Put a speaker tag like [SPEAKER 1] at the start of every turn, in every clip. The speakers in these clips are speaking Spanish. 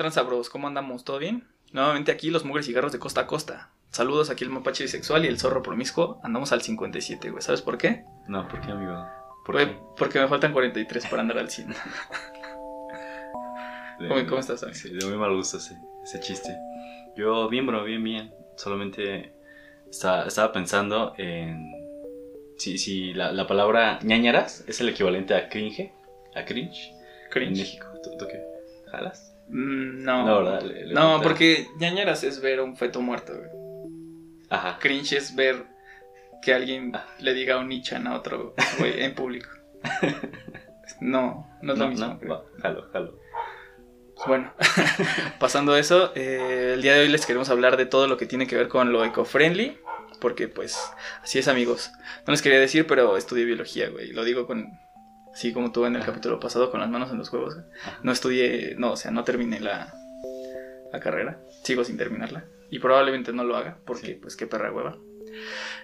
[SPEAKER 1] tranza, bros? ¿Cómo andamos? ¿Todo bien? Nuevamente aquí los mugres cigarros de costa a costa. Saludos aquí el mapache bisexual y el zorro promiscuo. Andamos al 57, güey. ¿Sabes por qué?
[SPEAKER 2] No, ¿por qué, amigo? ¿Por
[SPEAKER 1] Güey,
[SPEAKER 2] qué?
[SPEAKER 1] porque me faltan 43 para andar al 100.
[SPEAKER 2] De-
[SPEAKER 1] ¿Cómo- cómo estás, amigo?
[SPEAKER 2] Sí, de muy mal gusto ese, ese chiste. Yo, bien, bro, bien, bien. Solamente estaba, estaba pensando en. Si, si la, la palabra ñañaras es el equivalente a cringe, a cringe, en
[SPEAKER 1] Cringe.
[SPEAKER 2] México. ¿Tú, tú qué? ¿Jalas?
[SPEAKER 1] Mm, no.
[SPEAKER 2] No, ¿verdad? Le- le
[SPEAKER 1] no, porque ñañaras es ver a un feto muerto, güey.
[SPEAKER 2] Ajá.
[SPEAKER 1] Cringe es ver que alguien
[SPEAKER 2] Ah.
[SPEAKER 1] le diga un nichan a otro güey en público. No, no es lo mismo.
[SPEAKER 2] no,
[SPEAKER 1] creo.
[SPEAKER 2] va, jalo, jalo.
[SPEAKER 1] Bueno, pasando eso, eh, el día de hoy les queremos hablar de todo lo que tiene que ver con lo eco-friendly, porque pues así es amigos. No les quería decir, pero estudié biología, güey. Lo digo con, así como tú en el
[SPEAKER 2] Ajá.
[SPEAKER 1] capítulo pasado, con las manos en los.
[SPEAKER 2] Ajá.
[SPEAKER 1] No estudié, no, o sea, no terminé la, la carrera. Sigo sin terminarla. Y probablemente no lo haga, porque
[SPEAKER 2] Sí.
[SPEAKER 1] pues qué perra hueva.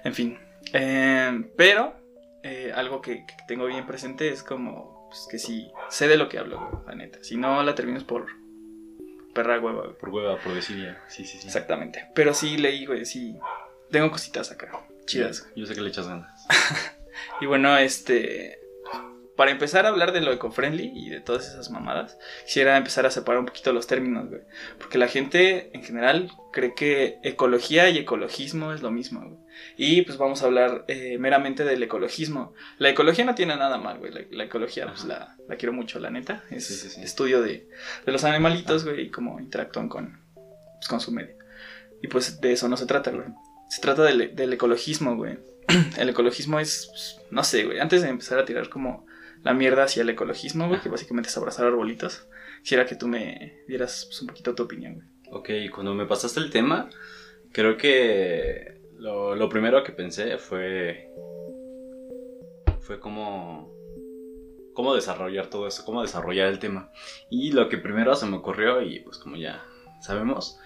[SPEAKER 1] En fin. eh, pero eh, algo que, que tengo bien presente es como pues, que sí, sé de lo que hablo, la neta. Si no la termino es por perra hueva, güey.
[SPEAKER 2] Por hueva, por desidia. Sí, sí, sí.
[SPEAKER 1] Exactamente. Pero sí leí, güey, sí. Tengo cositas acá. Chidas. güey.
[SPEAKER 2] Yo sé que le echas ganas.
[SPEAKER 1] Y bueno, este. Para empezar a hablar de lo eco-friendly y de todas esas mamadas, quisiera empezar a separar un poquito los términos, güey. Porque la gente en general cree que ecología y ecologismo es lo mismo, güey. Y pues vamos a hablar eh, meramente del ecologismo. La ecología no tiene nada mal, güey. La, la ecología, pues la, la quiero mucho, la neta. Es
[SPEAKER 2] Sí, sí, sí.
[SPEAKER 1] estudio de, de los animalitos, güey, y cómo interactúan con, pues, con su medio. Y pues de eso no se trata, güey. Se trata del, del ecologismo, güey. El ecologismo es, pues, no sé, güey. Antes de empezar a tirar como la mierda hacia el ecologismo, güey, que básicamente es abrazar arbolitos, quisiera que tú me dieras pues, un poquito tu opinión, güey.
[SPEAKER 2] Ok, cuando me pasaste el tema, creo que lo, lo primero que pensé fue. fue cómo. cómo desarrollar todo eso, cómo desarrollar el tema. Y lo que primero se me ocurrió, y pues como ya sabemos,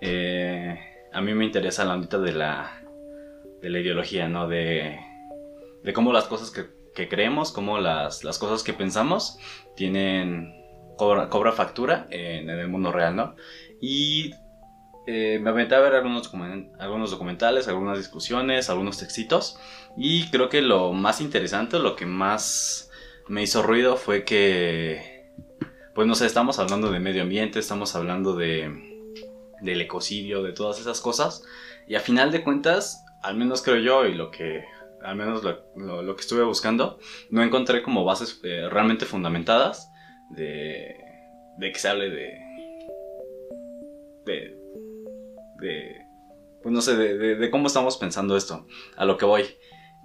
[SPEAKER 2] eh, a mí me interesa la ondita de la. de la ideología, ¿no? De. de cómo las cosas que, creemos, cómo las, las cosas que pensamos tienen. cobra, cobra factura en, el mundo real, ¿no? Y eh, me aventé a ver algunos, algunos documentales, algunas discusiones, algunos textitos. Y creo que lo más interesante, lo que más me hizo ruido fue que, pues no sé, estamos hablando de medio ambiente, estamos hablando de, del ecocidio, de todas esas cosas. Y a final de cuentas, al menos creo yo, y lo que, al menos lo, que estuve buscando, no encontré como bases eh, realmente fundamentadas de, de que se hable de, de, de pues no sé, de, cómo estamos pensando esto, a lo que voy.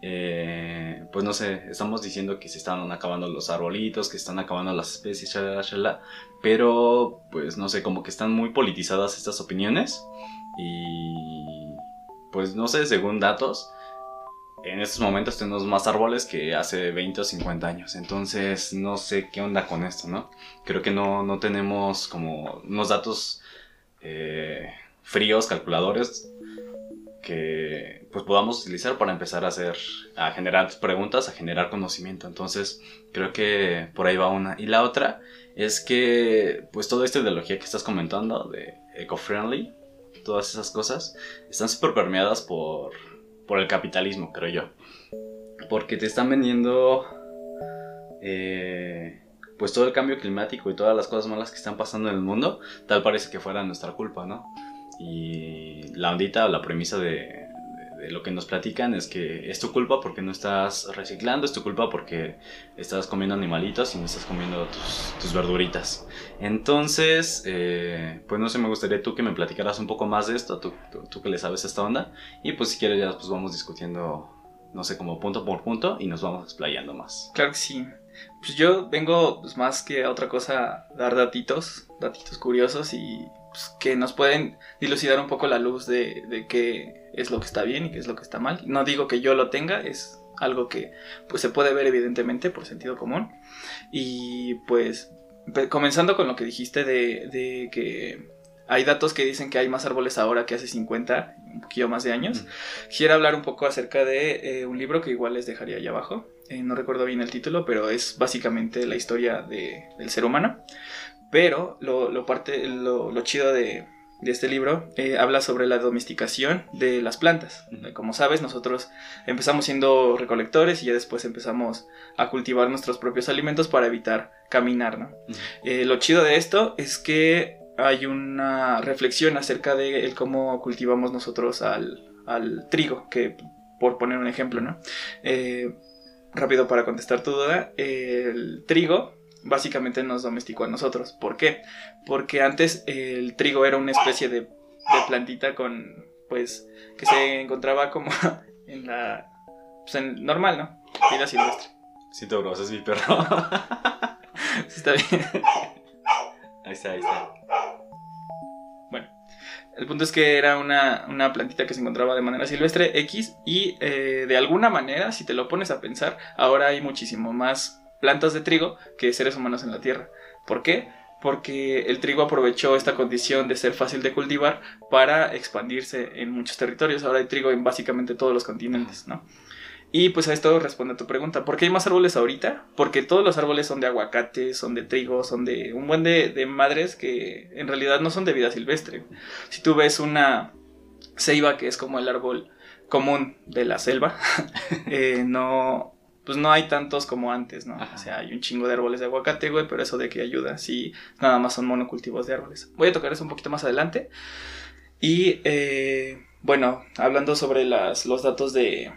[SPEAKER 2] Eh, pues no sé, estamos diciendo que se están acabando los arbolitos, que están acabando las especies, pero pues no sé, como que están muy politizadas estas opiniones y pues no sé, según datos, en estos momentos tenemos más árboles que hace 20 o 50 años, entonces no sé qué onda con esto, ¿no? Creo que no, no tenemos como unos datos eh, fríos, calculadores, que pues podamos utilizar para empezar a hacer, a generar preguntas, a generar conocimiento. Entonces, creo que por ahí va una. Y la otra es que, pues toda esta ideología que estás comentando de eco-friendly, todas esas cosas, están súper permeadas por, por el capitalismo, creo yo. Porque te están vendiendo, eh, pues todo el cambio climático y todas las cosas malas que están pasando en el mundo, tal parece que fuera nuestra culpa, ¿no? Y la ondita la premisa de, de- lo que nos platican es que es tu culpa porque no estás reciclando, es tu culpa porque estás comiendo animalitos y no estás comiendo tus, tus verduritas. Entonces, eh, pues no sé, me gustaría tú que me platicaras un poco más de esto, tú, tú- tú que le sabes esta onda, y pues si quieres ya pues vamos discutiendo, no sé, como punto por punto y nos vamos explayando más.
[SPEAKER 1] Claro que sí. Pues yo vengo pues, más que a otra cosa a dar datitos, datitos curiosos y pues, que nos pueden dilucidar un poco la luz de, de qué es lo que está bien y qué es lo que está mal. No digo que yo lo tenga, es algo que pues se puede ver evidentemente por sentido común. Y pues comenzando con lo que dijiste de, de que hay datos que dicen que hay más árboles ahora que hace 50, un poquillo más de años. Quisiera hablar un poco acerca de eh, un libro que igual les dejaría allá abajo. Eh, no recuerdo bien el título, pero es básicamente la historia de- del ser humano. Pero lo, parte, lo, chido de, este libro eh, habla sobre la domesticación de las plantas. Como sabes, nosotros empezamos siendo recolectores y ya después empezamos a cultivar nuestros propios alimentos para evitar caminar. ¿no? Eh, lo chido de esto es que hay una reflexión acerca de cómo cultivamos nosotros al, al trigo, que por poner un ejemplo, ¿no? Eh, rápido para contestar tu duda, el trigo básicamente nos domesticó a nosotros. ¿Por qué? Porque antes el trigo era una especie de, plantita con, pues, que se encontraba como en la, pues, en normal, ¿no? Vida silvestre.
[SPEAKER 2] Si te es mi perro.
[SPEAKER 1] está bien.
[SPEAKER 2] Ahí está, ahí está.
[SPEAKER 1] El punto es que era una, plantita que se encontraba de manera silvestre X y eh, de alguna manera, si te lo pones a pensar, ahora hay muchísimo más plantas de trigo que seres humanos en la Tierra. ¿Por qué? Porque el trigo aprovechó esta condición de ser fácil de cultivar para expandirse en muchos territorios. Ahora hay trigo en básicamente todos los continentes, ¿no? Y pues a esto responde a tu pregunta. ¿Por qué hay más árboles ahorita? Porque todos los árboles son de aguacate, son de trigo, son de un buen de, madres que en realidad no son de vida silvestre. Si tú ves una ceiba, que es como el árbol común de la selva, eh, no, pues no hay tantos como antes, ¿no? O sea, hay un chingo de árboles de aguacate, güey, pero eso de qué ayuda si nada más son monocultivos de árboles. Voy a tocar eso un poquito más adelante. Y eh, bueno, hablando sobre las, los datos de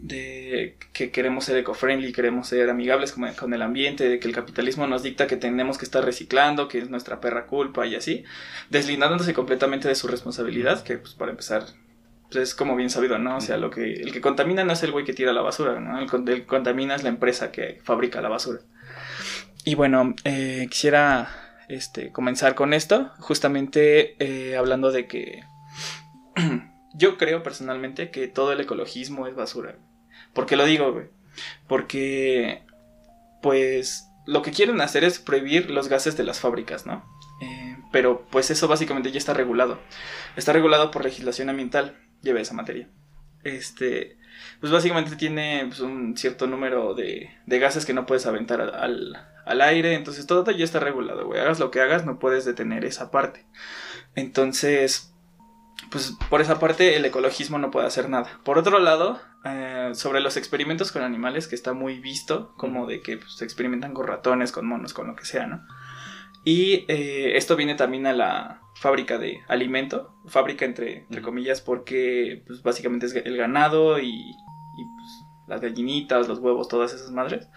[SPEAKER 1] de que queremos ser eco-friendly, queremos ser amigables con, el ambiente, de que el capitalismo nos dicta que tenemos que estar reciclando, que es nuestra perra culpa y así, deslindándose completamente de su responsabilidad, que pues para empezar pues, es como bien sabido, ¿no? O sea, lo que el que contamina no es el güey que tira la basura, ¿no? El, que contamina es la empresa que fabrica la basura. Y bueno, eh, quisiera este, comenzar con esto, justamente eh, hablando de que yo creo personalmente que todo el ecologismo es basura. ¿Por qué lo digo, güey? Porque, pues, lo que quieren hacer es prohibir los gases de las fábricas, ¿no? Eh, pero, pues, eso básicamente ya está regulado. Está regulado por legislación ambiental. Lleve esa materia. Este, pues básicamente tiene pues, un cierto número de, de, gases que no puedes aventar al, al aire. Entonces todo ya está regulado, güey. Hagas lo que hagas, no puedes detener esa parte. Entonces, pues por esa parte el ecologismo no puede hacer nada. Por otro lado, eh, sobre los experimentos con animales, que está muy visto, como de que pues, se experimentan con ratones, con monos, con lo que sea, ¿no? Y eh, esto viene también a la fábrica de alimento, fábrica entre, comillas, porque pues, básicamente es el ganado y, pues, las gallinitas, los huevos, todas esas madres.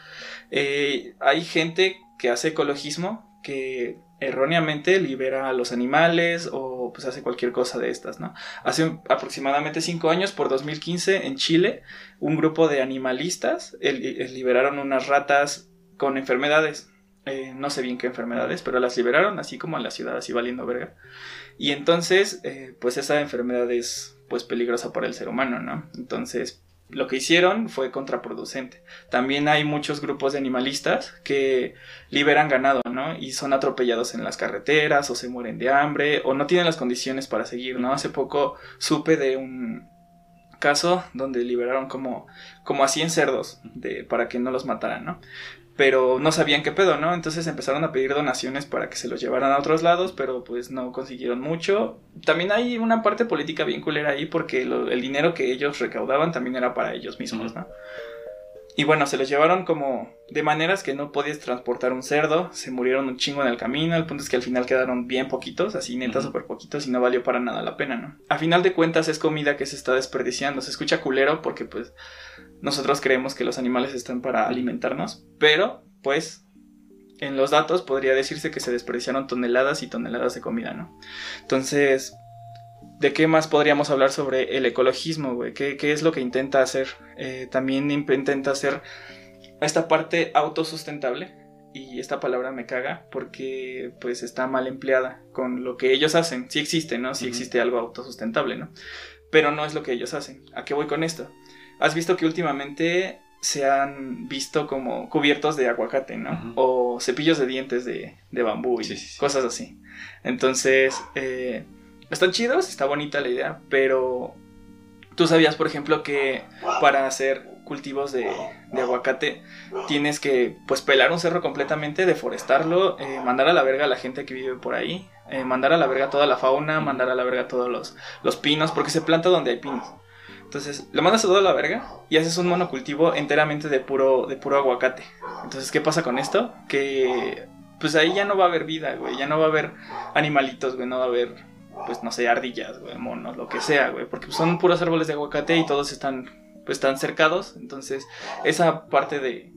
[SPEAKER 1] Eh, hay gente que hace ecologismo que erróneamente libera a los animales o pues hace cualquier cosa de estas, ¿no? Hace aproximadamente cinco años, por 2015, en Chile, un grupo de animalistas liberaron unas ratas con enfermedades. Eh, no sé bien qué enfermedades, pero las liberaron así como en la ciudad, así valiendo verga. Y entonces, eh, pues esa enfermedad es pues peligrosa para el ser humano, ¿no? Entonces, lo que hicieron fue contraproducente. También hay muchos grupos de animalistas que liberan ganado, ¿no? Y son atropellados en las carreteras o se mueren de hambre o no tienen las condiciones para seguir, ¿no? Hace poco supe de un caso donde liberaron como, como a 100 cerdos de, para que no los mataran, ¿no? Pero no sabían qué pedo, ¿no? Entonces empezaron a pedir donaciones para que se los llevaran a otros lados, pero pues no consiguieron mucho. También hay una parte política bien culera ahí porque el dinero que ellos recaudaban también era para ellos mismos, ¿no? Y bueno, se los llevaron como de maneras que no podías transportar un cerdo, se murieron un chingo en el camino, el punto es que al final quedaron bien poquitos, así neta súper poquitos y no valió para nada la pena, ¿no? A final de cuentas es comida que se está desperdiciando, se escucha culero porque pues nosotros creemos que los animales están para alimentarnos, pero pues en los datos podría decirse que se desperdiciaron toneladas y toneladas de comida, ¿no? Entonces, ¿de qué más podríamos hablar sobre el ecologismo, güey? ¿Qué, es lo que intenta hacer? Eh, también intenta hacer esta parte autosustentable. Y esta palabra me caga porque pues está mal empleada con lo que ellos hacen. Sí existe, ¿no? Sí existe algo autosustentable, ¿no? Pero no es lo que ellos hacen. ¿A qué voy con esto? has visto que últimamente se han visto como cubiertos de aguacate, ¿no? O cepillos de dientes de, bambú y cosas así. Entonces, eh, están chidos, está bonita la idea, pero tú sabías, por ejemplo, que para hacer cultivos de, aguacate, tienes que pues pelar un cerro completamente, deforestarlo, eh, mandar a la verga a la gente que vive por ahí, eh, mandar a la verga toda la fauna, mandar a la verga todos los, los pinos, porque se planta donde hay pinos. Entonces, le mandas a la verga y haces un monocultivo enteramente de puro, de puro aguacate. Entonces, ¿qué pasa con esto? Que pues ahí ya no va a haber vida, güey. Ya no va a haber animalitos, güey. No va a haber, pues no sé, ardillas, güey, monos, lo que sea, güey. Porque son puros árboles de aguacate y todos están, pues están cercados. Entonces, esa parte de,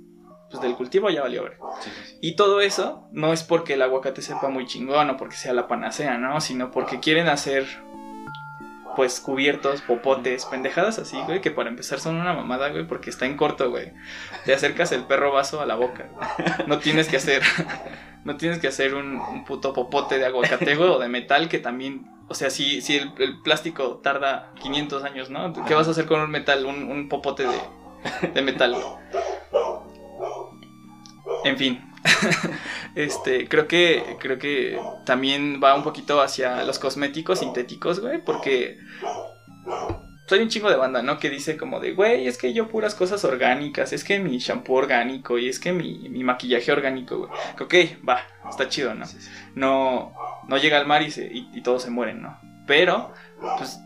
[SPEAKER 1] pues, del cultivo ya valió, güey.
[SPEAKER 2] Sí, sí, sí.
[SPEAKER 1] Y todo eso no es porque el aguacate sepa muy chingón o porque sea la panacea, ¿no? Sino porque quieren hacer, pues, cubiertos, popotes, pendejadas así, güey, que para empezar son una mamada, güey, porque está en corto, güey. Te acercas el perro vaso a la boca, güey. No tienes que hacer, no tienes que hacer un, un puto popote de aguacate, güey, o de metal que también... O sea, si, si el, plástico tarda 500 años, ¿no? ¿Qué vas a hacer con un metal, un, un popote de, de metal? En fin. este, creo que creo que también va un poquito hacia los cosméticos sintéticos, güey, porque soy un chingo de banda, ¿no? Que dice como de, güey, es que yo puras cosas orgánicas, es que mi shampoo orgánico y es que mi, mi maquillaje orgánico, güey. Ok, va, está chido, ¿no?
[SPEAKER 2] Sí, sí.
[SPEAKER 1] No, no llega al mar y, se, y, y todos se mueren, ¿no? Pero, pues,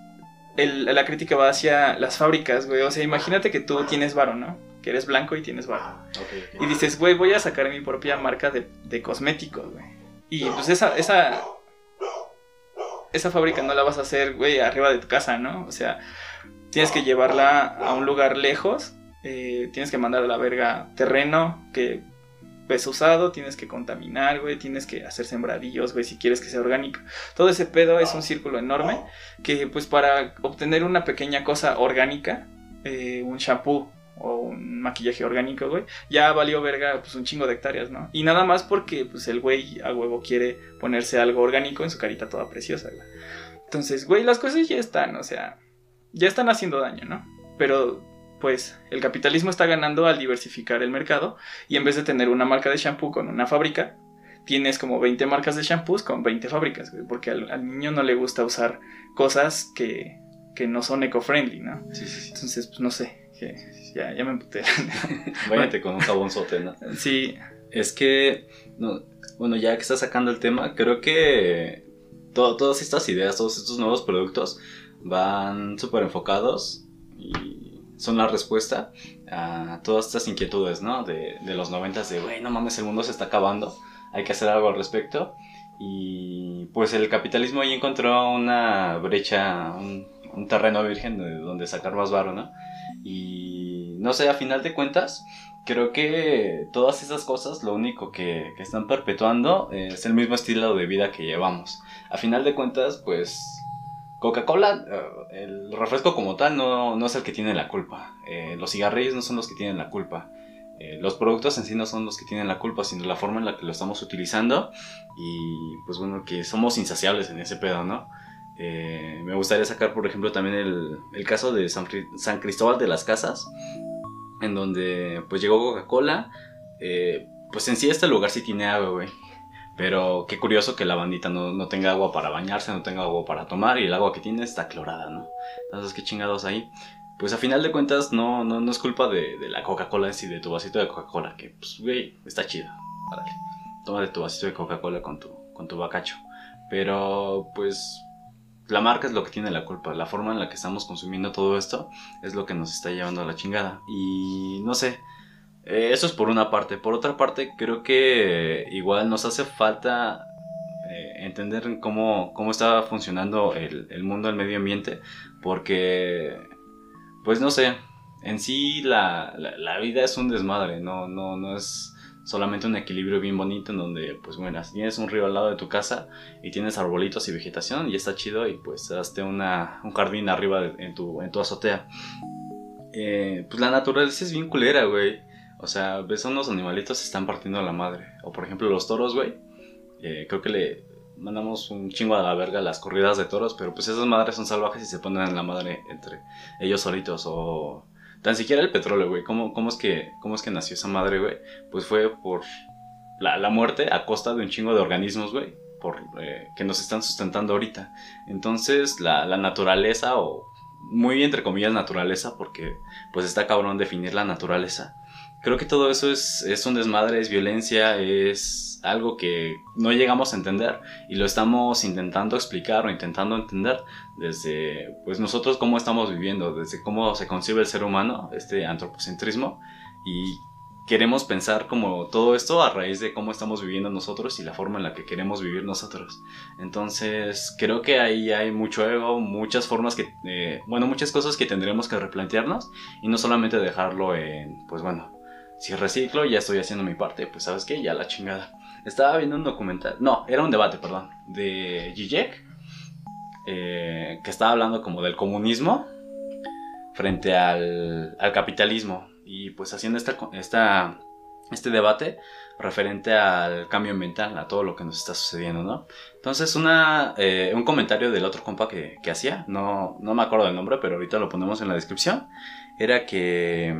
[SPEAKER 1] el- la crítica va hacia las fábricas, güey. O sea, imagínate que tú tienes varo, ¿no? Que eres blanco y tienes varo.
[SPEAKER 2] Ok.
[SPEAKER 1] Y dices, güey, voy a sacar mi propia marca de, de cosméticos, güey. Y pues esa, esa, esa fábrica no la vas a hacer, güey, arriba de tu casa, ¿no? O sea, tienes que llevarla a un lugar lejos, eh, tienes que mandar a la verga terreno que ves usado, tienes que contaminar, güey, tienes que hacer sembradillos, güey, si quieres que sea orgánico. Todo ese pedo es un círculo enorme que, pues, para obtener una pequeña cosa orgánica, eh, un shampoo o un maquillaje orgánico, güey, ya valió verga pues un chingo de hectáreas, ¿no? Y nada más porque pues el güey a huevo quiere ponerse algo orgánico en su carita toda preciosa, güey. Entonces, güey, las cosas ya están, o sea, ya están haciendo daño, ¿no? Pero pues el capitalismo está ganando al diversificar el mercado y en vez de tener una marca de shampoo con una fábrica, tienes como 20 marcas de shampoos con 20 fábricas, güey, porque al, al niño no le gusta usar cosas que, que no son eco-friendly, ¿no?
[SPEAKER 2] Sí, sí, sí.
[SPEAKER 1] Entonces, pues no sé, que ya, ya me emputé.
[SPEAKER 2] Váyate con un jabonzote, ¿no?
[SPEAKER 1] sí,
[SPEAKER 2] Es que, no, bueno, ya que estás sacando el tema, creo que to- todas estas ideas, todos estos nuevos productos van súper enfocados y son la respuesta a todas estas inquietudes, ¿no? De, de los noventas de, güey, no mames, el mundo se está acabando, hay que hacer algo al respecto. Y pues el capitalismo ahí encontró una brecha, un, un terreno virgen de donde sacar más varo, ¿no? Y no sé, a final de cuentas, creo que todas esas cosas lo único que, que están perpetuando es el mismo estilo de vida que llevamos. A final de cuentas, pues Coca-Cola, eh, el refresco como tal no, no es el que tiene la culpa. Eh, los cigarrillos no son los que tienen la culpa. Eh, los productos en sí no son los que tienen la culpa, sino la forma en la que lo estamos utilizando. Y pues bueno, que somos insaciables en ese pedo, ¿no? Me gustaría sacar, por ejemplo, también el, el caso de San, San Cristóbal de las Casas, en donde pues llegó Coca-Cola. pues en sí este lugar sí tiene agua, güey. Pero qué curioso que la bandita no, no tenga agua para bañarse, no tenga agua para tomar y el agua que tiene está clorada, ¿no? Entonces, qué chingados ahí. Pues a final de cuentas no, no, no es culpa de, de la Coca-Cola en sí, de tu vasito de Coca-Cola, que pues, güey, está chida. Órale. Tómate tu vasito de Coca-Cola con tu, con tu bacacho. Pero pues la marca es lo que tiene la culpa. La forma en la que estamos consumiendo todo esto es lo que nos está llevando a la chingada. Y no sé, eh, eso es por una parte. Por otra parte, creo que igual nos hace falta eh, entender cómo, cómo está funcionando el, el mundo del medio ambiente. Porque, pues no sé, en sí la, la, vida es un desmadre, no, no, no es solamente un equilibrio bien bonito en donde, pues bueno, si tienes un río al lado de tu casa y tienes arbolitos y vegetación y está chido y pues hazte una, un jardín arriba en, tu, en tu azotea. Eh, pues la naturaleza es bien culera, güey. O sea, ves unos animalitos se están partiendo la madre. O por ejemplo los toros, güey. Eh, creo que le mandamos un chingo a la verga las corridas de toros, pero pues esas madres son salvajes y se ponen en la madre entre ellos solitos. O tan siquiera el petróleo, güey. ¿Cómo, cómo, es que, ¿Cómo es que nació esa madre, güey? Pues fue por la, la muerte a costa de un chingo de organismos, güey. Por, eh, que nos están sustentando ahorita. Entonces, la, la naturaleza o muy entre comillas naturaleza, porque pues está cabrón definir la naturaleza. Creo que todo eso es, es un desmadre, es violencia, es algo que no llegamos a entender y lo estamos intentando explicar o intentando entender desde pues nosotros cómo estamos viviendo, desde cómo se concibe el ser humano, este antropocentrismo y queremos pensar como todo esto a raíz de cómo estamos viviendo nosotros y la forma en la que queremos vivir nosotros. Entonces, creo que ahí hay mucho ego, muchas formas que, eh, bueno, muchas cosas que tendremos que replantearnos y no solamente dejarlo en, pues bueno, si reciclo, ya estoy haciendo mi parte, pues sabes qué, ya la chingada. Estaba viendo un documental, no, era un debate, perdón, de Zizek, eh, que estaba hablando como del comunismo frente al, al capitalismo y pues haciendo esta, esta, este debate referente al cambio ambiental, a todo lo que nos está sucediendo, ¿no? Entonces, eh, un comentario del otro compa que, que hacía, no, no me acuerdo del nombre, pero ahorita lo ponemos en la descripción, era que,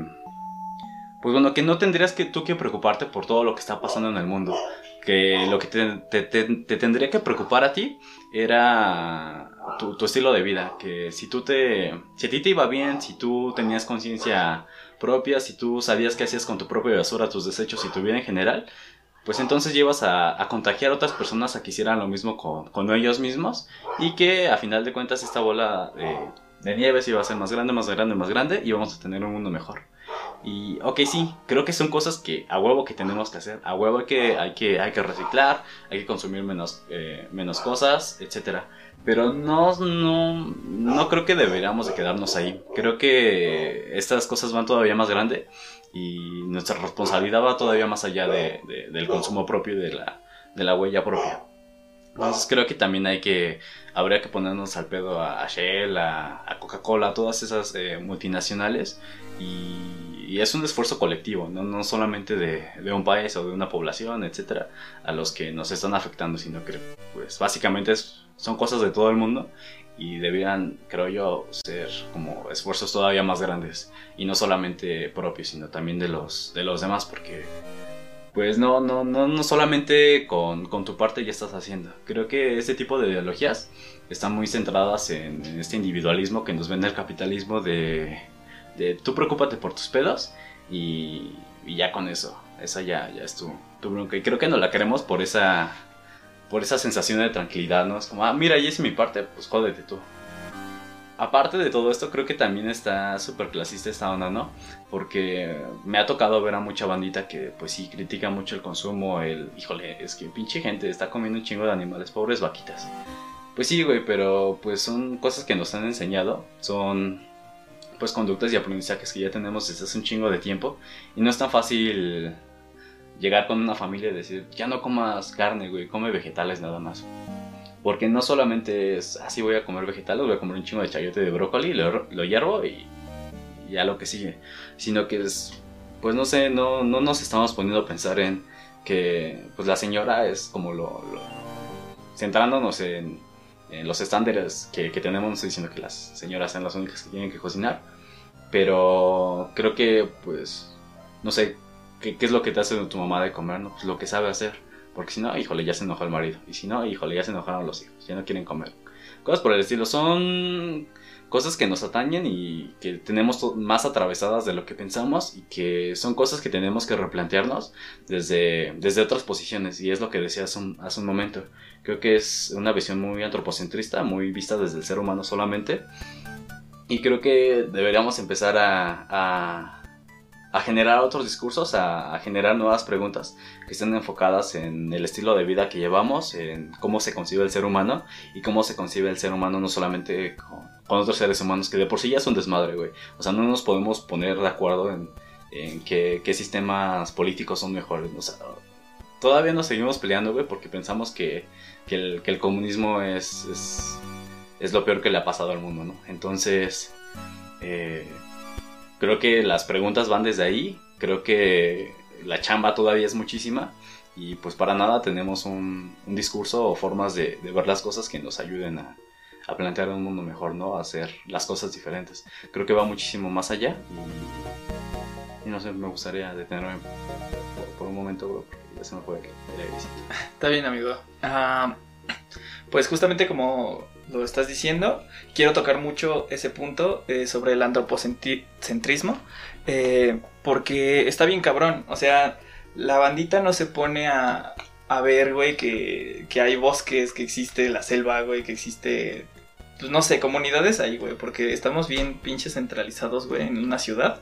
[SPEAKER 2] pues bueno, que no tendrías que tú que preocuparte por todo lo que está pasando en el mundo, que lo que te, te, te tendría que preocupar a ti era tu, tu, estilo de vida, que si tú te, si a ti te iba bien, si tú tenías conciencia propia, si tú sabías qué hacías con tu propia basura, tus desechos y tu vida en general, pues entonces llevas a, a, contagiar a otras personas a que hicieran lo mismo con, con, ellos mismos y que a final de cuentas esta bola de, de nieve se iba a ser más grande, más grande, más grande y vamos a tener un mundo mejor. Y, ok, sí, creo que son cosas que a huevo que tenemos que hacer. A huevo que hay que, hay que reciclar, hay que consumir menos, eh, menos cosas, etc. Pero no, no, no creo que deberíamos de quedarnos ahí. Creo que estas cosas van todavía más grande y nuestra responsabilidad va todavía más allá de, de, del consumo propio y de la, de la huella propia. Entonces creo que también hay que, habría que ponernos al pedo a, Shell, a, a Coca-Cola, a todas esas eh, multinacionales y, y, es un esfuerzo colectivo, no, no solamente de, de, un país o de una población, etcétera, a los que nos están afectando, sino que pues básicamente es, son cosas de todo el mundo y deberían, creo yo, ser como esfuerzos todavía más grandes y no solamente propios, sino también de los, de los demás, porque pues no, no, no, no solamente con, con, tu parte ya estás haciendo. Creo que este tipo de ideologías están muy centradas en, en este individualismo que nos vende el capitalismo de, de tú preocúpate por tus pedos y, y, ya con eso. Esa ya, ya es tu, tu bronca. Y creo que no la queremos por esa, por esa sensación de tranquilidad, ¿no? Es como, ah, mira, ya hice mi parte, pues jódete tú aparte de todo esto, creo que también está súper clasista esta onda, ¿no? Porque me ha tocado ver a mucha bandita que, pues sí, critica mucho el consumo, el, híjole, es que pinche gente está comiendo un chingo de animales, pobres vaquitas. Pues sí, güey, pero pues son cosas que nos han enseñado, son pues conductas y aprendizajes que ya tenemos desde hace un chingo de tiempo y no es tan fácil llegar con una familia y decir, ya no comas carne, güey, come vegetales nada más. Porque no solamente es, así ah, voy a comer vegetales, voy a comer un chingo de chayote de brócoli, lo, lo hiervo y, ya lo que sigue. Sino que es, pues no sé, no, no nos estamos poniendo a pensar en que pues la señora es como lo... lo centrándonos en, en, los estándares que, que tenemos, no estoy diciendo que las señoras sean las únicas que tienen que cocinar, pero creo que pues, no sé, ¿qué, qué es lo que te hace tu mamá de comer? ¿no? Pues lo que sabe hacer porque si no, híjole, ya se enojó el marido. Y si no, híjole, ya se enojaron los hijos. Ya no quieren comer. Cosas por el estilo. Son cosas que nos atañen y que tenemos más atravesadas de lo que pensamos y que son cosas que tenemos que replantearnos desde, desde otras posiciones. Y es lo que decía hace un, hace un momento. Creo que es una visión muy antropocentrista, muy vista desde el ser humano solamente. Y creo que deberíamos empezar a, a a generar otros discursos, a, a, generar nuevas preguntas que estén enfocadas en el estilo de vida que llevamos, en cómo se concibe el ser humano y cómo se concibe el ser humano no solamente con, con otros seres humanos que de por sí ya es un desmadre, güey. O sea, no nos podemos poner de acuerdo en, en qué, sistemas políticos son mejores. O sea, todavía nos seguimos peleando, güey, porque pensamos que, que, el, comunismo es, es, lo peor que le ha pasado al mundo, ¿no? Entonces... Eh, creo que las preguntas van desde ahí, creo que la chamba todavía es muchísima y pues para nada tenemos un, un discurso o formas de, ver las cosas que nos ayuden a, a, plantear un mundo mejor, ¿no? A hacer las cosas diferentes. Creo que va muchísimo más allá y, no sé, me gustaría detenerme por, un momento, bro, porque ya se me fue.
[SPEAKER 1] Está bien, amigo. Uh, pues justamente como lo estás diciendo. Quiero tocar mucho ese punto eh, sobre el antropocentrismo, eh, porque está bien cabrón. O sea, la bandita no se pone a, a ver, güey, que, que hay bosques, que existe la selva, güey, que existe, pues no sé, comunidades ahí, güey, porque estamos bien pinches centralizados, güey, en una ciudad.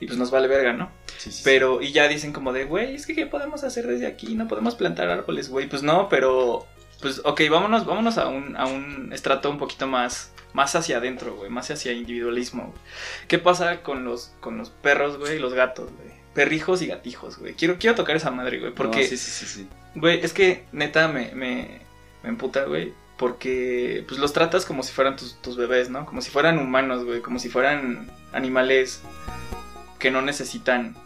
[SPEAKER 1] Y pues nos vale verga, ¿no?
[SPEAKER 2] Sí, sí.
[SPEAKER 1] Pero, y ya dicen como de, güey, es que ¿qué podemos hacer desde aquí? No podemos plantar árboles, güey. Pues no, pero, pues, ok, vámonos, vámonos a un, a un estrato un poquito más, más hacia adentro, güey, más hacia individualismo. güey. ¿Qué pasa con los, con los perros, güey, y los gatos, güey? Perrijos y gatijos, güey. Quiero, quiero tocar esa madre, güey, porque,
[SPEAKER 2] No, sí, sí, sí, sí.
[SPEAKER 1] güey, es que neta me, me, me emputa, güey. Porque, pues, los tratas como si fueran tus, tus bebés, ¿no? Como si fueran humanos, güey. Como si fueran animales que no necesitan,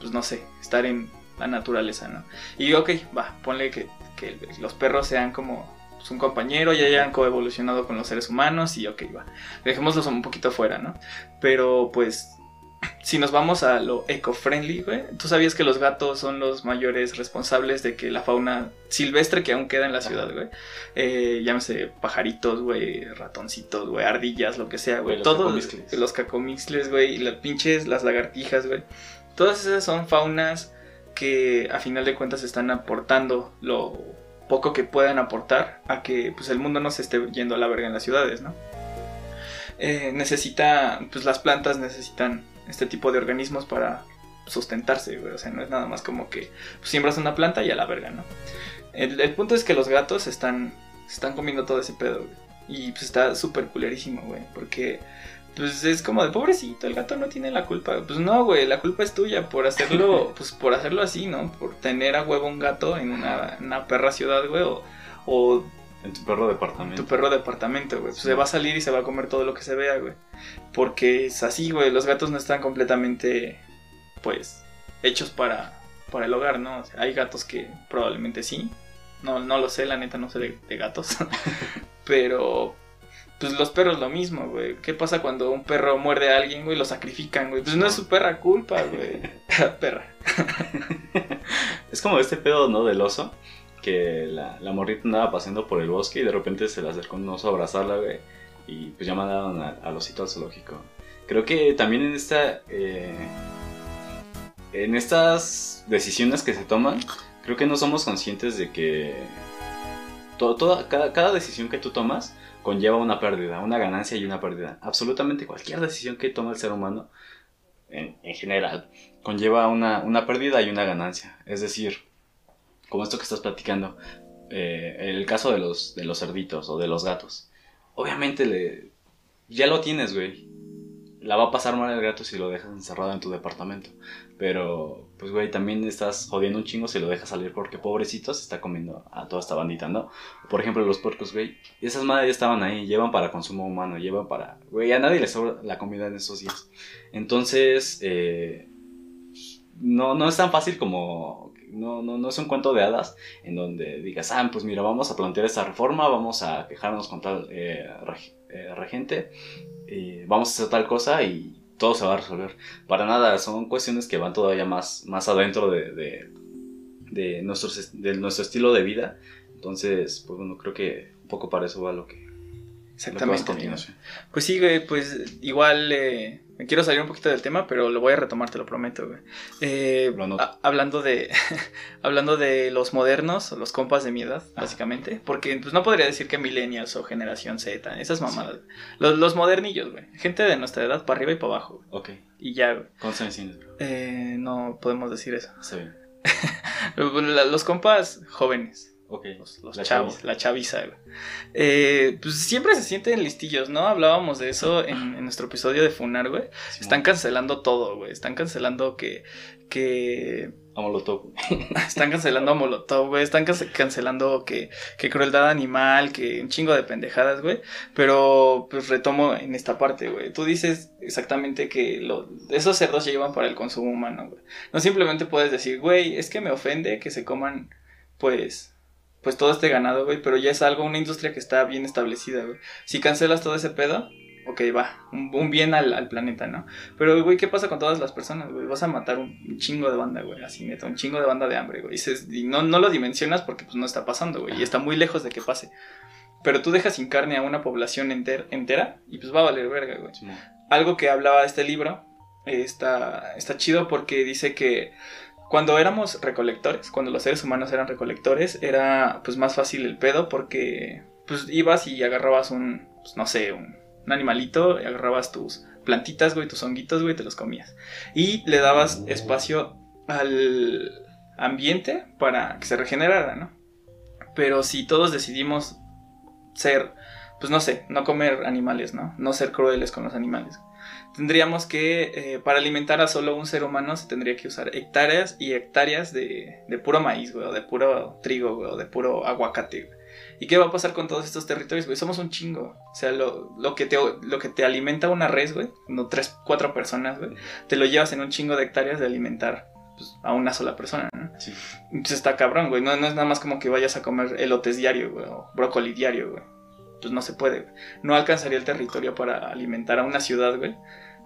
[SPEAKER 1] pues no sé, estar en la naturaleza, ¿no? Y ok, va, ponle que, que los perros sean como pues, un compañero, ya hayan coevolucionado con los seres humanos y ok, va. Dejémoslos un poquito fuera, ¿no? Pero pues, si nos vamos a lo eco-friendly, güey, tú sabías que los gatos son los mayores responsables de que la fauna silvestre que aún queda en la ciudad, güey, eh, llámese pajaritos, güey, ratoncitos, güey, ardillas, lo que sea, güey, todos
[SPEAKER 2] cacomixles.
[SPEAKER 1] los cacomixles, güey, las pinches, las lagartijas, güey, todas esas son faunas que a final de cuentas están aportando lo poco que puedan aportar a que pues el mundo no se esté yendo a la verga en las ciudades, ¿no? Eh, necesita, pues las plantas necesitan este tipo de organismos para sustentarse, güey. O sea, no es nada más como que pues, siembras una planta y a la verga, ¿no? El, el punto es que los gatos están, están comiendo todo ese pedo, güey. Y pues está súper culerísimo, güey. Porque pues es como de pobrecito, el gato no tiene la culpa. Pues no, güey, la culpa es tuya por hacerlo, pues por hacerlo así, ¿no? Por tener a huevo un gato en una, una perra ciudad, güey. O, o
[SPEAKER 2] En tu perro departamento.
[SPEAKER 1] tu perro departamento, güey. Pues
[SPEAKER 2] Sí.
[SPEAKER 1] se va a salir y se va a comer todo lo que se vea, güey. Porque es así, güey. Los gatos no están completamente, pues, hechos para, para el hogar, ¿no? O sea, hay gatos que probablemente sí. No, no lo sé, la neta, no sé de, de gatos. Pero, pues los perros lo mismo, güey. ¿Qué pasa cuando un perro muerde a alguien, güey? Lo sacrifican, güey. Pues no es su perra culpa, güey. perra.
[SPEAKER 2] Es como este pedo, ¿no? Del oso. Que la, la morrita andaba paseando por el bosque y de repente se le acercó un oso a abrazarla, güey. Y pues ya mandaron al osito al zoológico. Creo que también en esta. eh, en estas decisiones que se toman, creo que no somos conscientes de que. to- toda, cada, cada decisión que tú tomas conlleva una pérdida, una ganancia y una pérdida. Absolutamente cualquier decisión que toma el ser humano, en, en general, conlleva una, una pérdida y una ganancia. Es decir, como esto que estás platicando, eh, el caso de los, de los cerditos o de los gatos. Obviamente le, ya lo tienes, güey. La va a pasar mal el gato si lo dejas encerrado en tu departamento. Pero, pues, güey, también estás jodiendo un chingo si lo dejas salir porque pobrecito se está comiendo a toda esta bandita, ¿no? Por ejemplo, los puercos, güey. Esas madres ya estaban ahí, llevan para consumo humano, llevan para... Güey, a nadie le sobra la comida en esos días. Entonces, eh, no, no es tan fácil como... No, no, no es un cuento de hadas en donde digas, ah, pues mira, vamos a plantear esta reforma, vamos a quejarnos con tal eh, eh, regente, eh, vamos a hacer tal cosa y todo se va a resolver. Para nada, son cuestiones que van todavía más, más adentro de, de, de, nuestros, de nuestro estilo de vida. Entonces, pues bueno, creo que un poco para eso va lo que, lo que vas a
[SPEAKER 1] Exactamente. Pues sí, pues igual eh, me quiero salir un poquito del tema, pero lo voy a retomar, te lo prometo, güey. Eh,
[SPEAKER 2] Lo anoto.
[SPEAKER 1] a- hablando de hablando de los modernos, los compas de mi edad, básicamente, porque pues no podría decir que millennials o generación Z, esas mamadas. Los, los modernillos, güey. Gente de nuestra edad para arriba y para abajo, güey.
[SPEAKER 2] Ok,
[SPEAKER 1] Y ya, güey.
[SPEAKER 2] ¿cuántos años tienes, bro?
[SPEAKER 1] Eh, no podemos decir eso. La- Los compas jóvenes.
[SPEAKER 2] Ok,
[SPEAKER 1] Los, los
[SPEAKER 2] La
[SPEAKER 1] chavos,
[SPEAKER 2] chaviza.
[SPEAKER 1] la chaviza. Eh, pues siempre se sienten listillos, ¿no? Hablábamos de eso en, en nuestro episodio de Funar, güey. Están cancelando todo, güey. Están cancelando que. que.
[SPEAKER 2] A Molotov.
[SPEAKER 1] Están cancelando a Molotov, güey. Están cance- cancelando que, que crueldad animal, que un chingo de pendejadas, güey. Pero, pues retomo en esta parte, güey. Tú dices exactamente que lo- esos cerdos llevan para el consumo humano, güey. No simplemente puedes decir, güey, es que me ofende que se coman, pues. Pues todo este ganado, güey. Pero ya es algo, una industria que está bien establecida, güey. Si cancelas todo ese pedo, ok, va. Un, un bien al, al planeta, ¿no? Pero, güey, ¿qué pasa con todas las personas, güey? Vas a matar un, chingo de banda, güey. Así, neta, un chingo de banda de hambre, güey. Y, dices- y no, no lo dimensionas porque, pues, no está pasando, güey. Y está muy lejos de que pase. pero tú dejas sin carne a una población enter- entera y pues va a valer verga, güey. Algo que hablaba este libro eh, está, está chido porque dice que cuando éramos recolectores, cuando los seres humanos eran recolectores, era pues más fácil el pedo porque pues ibas y agarrabas un, pues, no sé, un, un animalito, y agarrabas tus plantitas, güey, tus honguitos, güey, te los comías. Y le dabas espacio al ambiente para que se regenerara, ¿no? Pero si todos decidimos ser, pues no sé, no comer animales, ¿no? No ser crueles con los animales. Tendríamos que, eh, para alimentar a solo un ser humano, se tendría que usar hectáreas y hectáreas de, de puro maíz, güey, o de puro trigo, güey, o de puro aguacate, güey. ¿Y qué va a pasar con todos estos territorios, güey? Somos un chingo. O sea, lo, lo, que, te, lo que te alimenta una res, güey, no tres, cuatro personas, güey, te lo llevas en un chingo de hectáreas de alimentar pues, a una sola persona, ¿no?
[SPEAKER 2] Sí.
[SPEAKER 1] Entonces está cabrón, güey. No, no es nada más como que vayas a comer elotes diario, güey, o brócoli diario, güey. Pues no se puede, güey. No alcanzaría el territorio para alimentar a una ciudad, güey.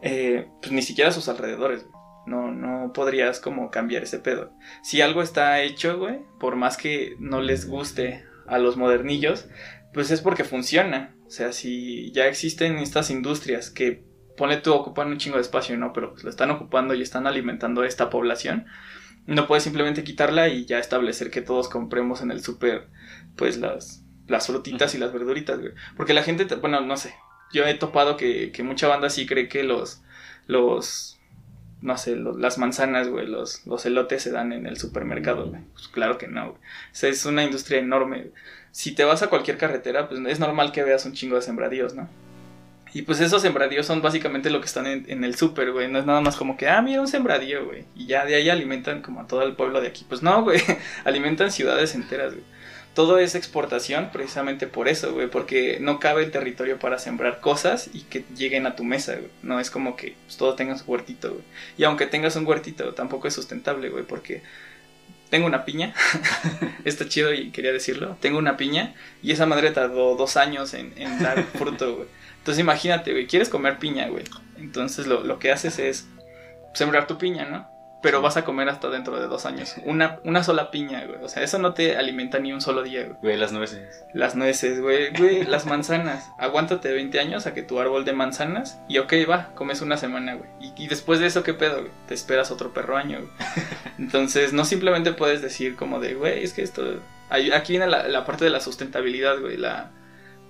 [SPEAKER 1] Eh, pues ni siquiera a sus alrededores. No, no podrías como cambiar ese pedo. Si algo está hecho, güey, por más que no les guste a los modernillos, pues es porque funciona. O sea, si ya existen estas industrias que pone tú ocupan un chingo de espacio, ¿no? Pero pues lo están ocupando y están alimentando a esta población. No puedes simplemente quitarla y ya establecer que todos compremos en el súper, pues las, las frutitas y las verduritas, güey. Porque la gente, te- bueno, no sé. Yo he topado que, que mucha banda sí cree que los, los, no sé, las manzanas, güey, los, los elotes se dan en el supermercado, güey. Pues claro que no, güey. O sea, es una industria enorme. Si te vas a cualquier carretera, pues es normal que veas un chingo de sembradíos, ¿no? Y pues esos sembradíos son básicamente lo que están en, en el súper, güey. No es nada más como que, ah, mira un sembradío, güey. Y ya de ahí alimentan como a todo el pueblo de aquí. Pues no, güey. alimentan ciudades enteras, güey. Todo es exportación precisamente por eso, güey. Porque no cabe el territorio para sembrar cosas y que lleguen a tu mesa, güey. No es como que pues, todo tenga su huertito, güey. Y aunque tengas un huertito, tampoco es sustentable, güey. Porque tengo una piña. Está chido y quería decirlo. Tengo una piña y esa madre tardó dos años en, en dar fruto, güey. Entonces imagínate, güey, quieres comer piña, güey. Entonces lo, lo que haces es sembrar tu piña, ¿no? Pero vas a comer hasta dentro de dos años. Una, una sola piña, güey. O sea, eso no te alimenta ni un solo día, güey.
[SPEAKER 2] Güey, las nueces.
[SPEAKER 1] Las nueces, güey, güey, las manzanas. Aguántate 20 años a que tu árbol de manzanas. Y ok, va, comes una semana, güey. Y, y después de eso, ¿qué pedo, güey? Te esperas otro perro año, güey. Entonces, no simplemente puedes decir como de, güey, es que esto... Aquí viene la, la parte de la sustentabilidad, güey. La,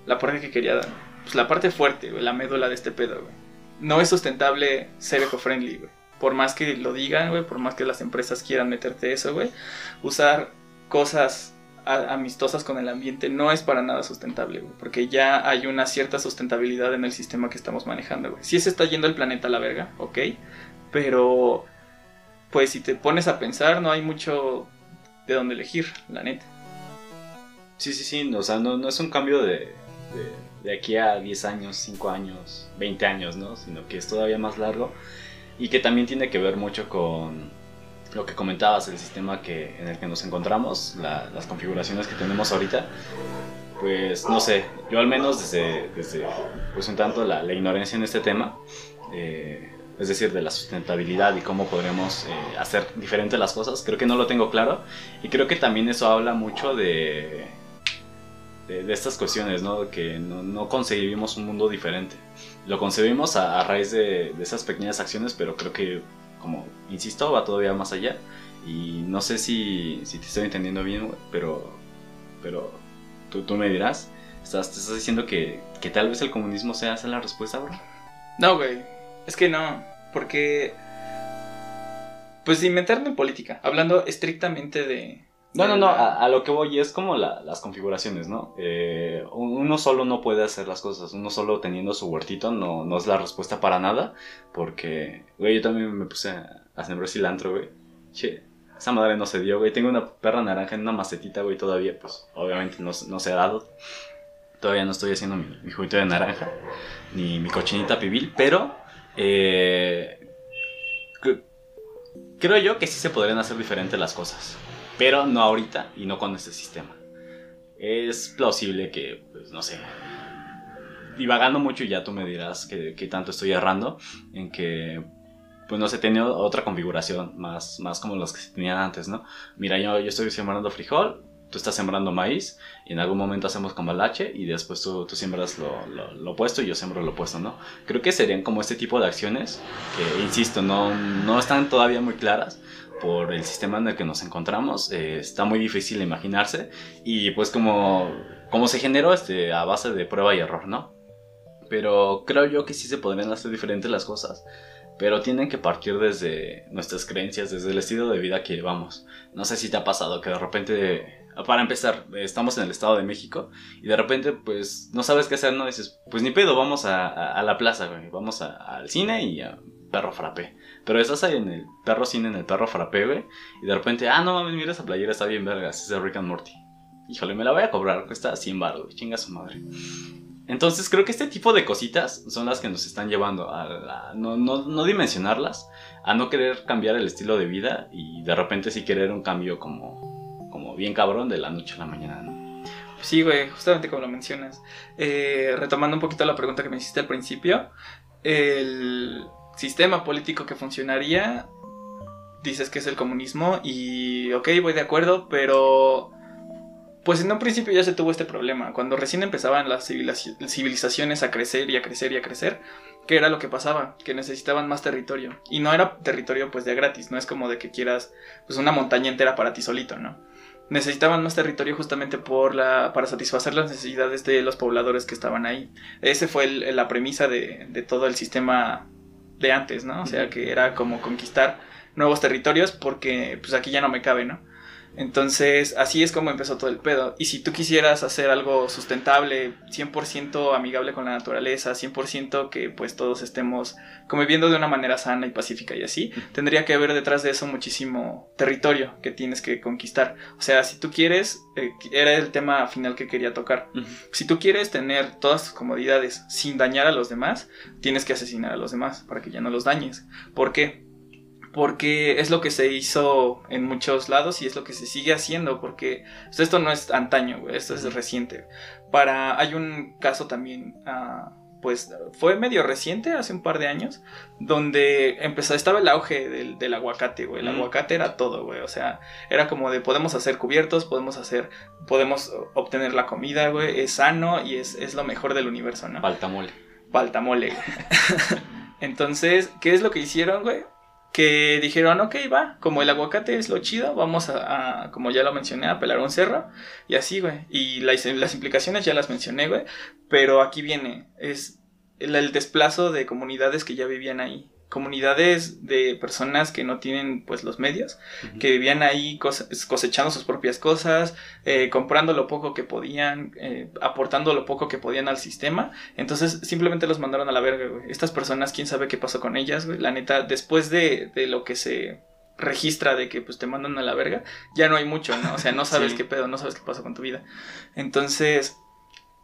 [SPEAKER 1] la parte que quería dar. Pues la parte fuerte, güey, la médula de este pedo, güey. No es sustentable ser eco-friendly, güey. Por más que lo digan, güey, por más que las empresas quieran meterte eso, güey. Usar cosas amistosas con el ambiente no es para nada sustentable, güey, porque ya hay una cierta sustentabilidad en el sistema que estamos manejando, güey. Sí se está yendo el planeta a la verga, ok, pero pues si te pones a pensar no hay mucho de dónde elegir, la neta.
[SPEAKER 2] Sí, sí, sí. O sea, no, no es un cambio de, de, de aquí a 10 años, 5 años, 20 años, ¿no? Sino que es todavía más largo y que también tiene que ver mucho con lo que comentabas, el sistema que, en el que nos encontramos, la- las configuraciones que tenemos ahorita. Pues no sé, yo al menos desde, desde pues un tanto la, la ignorancia en este tema, eh, es decir, de la sustentabilidad y cómo podremos eh, hacer diferentes las cosas, creo que no lo tengo claro y creo que también eso habla mucho de, de, estas cuestiones, ¿no? Que no, no un mundo diferente. Lo concebimos a, raíz de, esas pequeñas acciones, pero creo que, como insisto, va todavía más allá. Y no sé si, si te estoy entendiendo bien, pero, pero tú, tú me dirás. Estás, te estás diciendo que, que tal vez el comunismo sea esa la respuesta, bro.
[SPEAKER 1] No, güey, es que no, porque pues sin meterme en política, hablando estrictamente de...
[SPEAKER 2] No, no, no, a, a lo que voy es como la- las configuraciones, ¿no? Eh, uno solo no puede hacer las cosas, uno solo teniendo su huertito no, no es la respuesta para nada, porque, güey, yo también me puse a, sembrar cilantro, güey. Che, esa madre no se dio, güey. Tengo una perra naranja en una macetita, güey, todavía, pues, obviamente no, se- no se ha dado. Todavía no estoy haciendo mi, mi juguito de naranja, ni mi cochinita pibil, pero, eh, cre- creo yo que sí se podrían hacer diferentes las cosas pero no ahorita y no con este sistema. Es plausible que, pues no sé, divagando mucho y ya tú me dirás que, que tanto estoy errando en que, pues no sé, tenía otra configuración más, más como las que se tenían antes, ¿no? Mira, yo, yo estoy sembrando frijol, tú estás sembrando maíz y en algún momento hacemos cambalache y después tú, tú siembras lo, lo, lo, opuesto y yo siembro lo opuesto, ¿no? Creo que serían como este tipo de acciones que, insisto, no, no están todavía muy claras por el sistema en el que nos encontramos. Eh, está muy difícil imaginarse y pues como, como se generó este, a base de prueba y error, ¿no? Pero creo yo que sí se podrían hacer diferentes las cosas pero tienen que partir desde nuestras creencias, desde el estilo de vida que llevamos. No sé si te ha pasado que de repente, para empezar, estamos en el Estado de México y de repente pues no sabes qué hacer, ¿no? Dices, pues ni pedo, vamos a, la plaza, güey, vamos al cine y a perro frappé. Pero estás ahí en el perro cine, en el perro frappé, güey, y de repente, ah, no mames, mira esa playera, está bien vergas, es de Rick and Morty. Híjole, me la voy a cobrar, cuesta 100 baros, güey, chinga su madre. Entonces creo que este tipo de cositas son las que nos están llevando a, no, dimensionarlas, a no querer cambiar el estilo de vida y de repente sí querer un cambio como, como bien cabrón de la noche a la mañana, ¿no?
[SPEAKER 1] Sí, güey, justamente como lo mencionas. Eh, retomando un poquito la pregunta que me hiciste al principio, el sistema político que funcionaría, dices que es el comunismo y ok, voy de acuerdo, pero pues en un principio ya se tuvo este problema. Cuando recién empezaban las civilizaciones a crecer y a crecer y a crecer, ¿qué era lo que pasaba? Que necesitaban más territorio. Y no era territorio pues de gratis, no es como de que quieras pues una montaña entera para ti solito, ¿no? Necesitaban más territorio justamente por la, para satisfacer las necesidades de los pobladores que estaban ahí. Esa fue la premisa de, de todo el sistema de antes, ¿no? O sea, que era como conquistar nuevos territorios porque pues aquí ya no me cabe, ¿no? Entonces, así es como empezó todo el pedo. Y si tú quisieras hacer algo sustentable, 100% amigable con la naturaleza, 100% que pues todos estemos conviviendo de una manera sana y pacífica y así, tendría que haber detrás de eso muchísimo territorio que tienes que conquistar. O sea, si tú quieres, eh, era el tema final que quería tocar. Si tú quieres tener todas tus comodidades sin dañar a los demás, tienes que asesinar a los demás para que ya no los dañes. ¿Por qué? Porque es lo que se hizo en muchos lados y es lo que se sigue haciendo, porque esto no es antaño, esto es reciente. Para, hay un caso también, uh, pues fue medio reciente, hace un par de años, donde empezó, estaba el auge del, del aguacate, güey, el aguacate era todo, güey, o sea, era como de podemos hacer cubiertos, podemos hacer, podemos obtener la comida, güey, es sano y es, es lo mejor del universo, ¿no?
[SPEAKER 2] Paltamole.
[SPEAKER 1] Paltamole, Entonces, ¿qué es lo que hicieron, güey? Que dijeron, ok, va, como el aguacate es lo chido, vamos a, como ya lo mencioné, a pelar un cerro, y así, güey. Y las, implicaciones ya las mencioné, güey, pero aquí viene, es el desplazo de comunidades que ya vivían ahí comunidades de personas que no tienen pues los medios, que vivían ahí cosechando sus propias cosas, eh, comprando lo poco que podían, eh, aportando lo poco que podían al sistema, entonces simplemente los mandaron a la verga, güey. Estas personas, quién sabe qué pasó con ellas, güey. La neta, después de, de lo que se registra de que pues te mandan a la verga, ya no hay mucho, ¿no? O sea, no sabes qué pedo, no sabes qué pasó con tu vida. Entonces,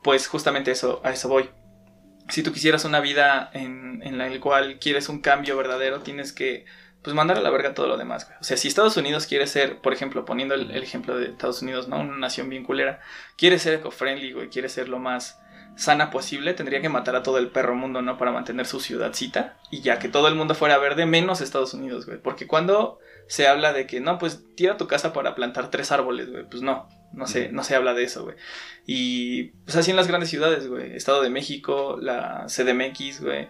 [SPEAKER 1] pues justamente eso, a eso voy si tú quisieras una vida en, en la cual quieres un cambio verdadero, tienes que pues mandar a la verga todo lo demás, O sea, si Estados Unidos quiere ser, por ejemplo, poniendo el, ejemplo de Estados Unidos, ¿no? Una nación bien culera, quiere ser eco-friendly, güey, quiere ser lo más sana posible, tendría que matar a todo el perro mundo, ¿no? Para mantener su ciudadcita y ya que todo el mundo fuera verde, menos Estados Unidos, güey. Porque cuando se habla de que, no, pues tira tu casa para plantar tres árboles, güey, pues no. No se, no se habla de eso, güey. Y pues así en las grandes ciudades, güey. Estado de México, la CDMX, güey.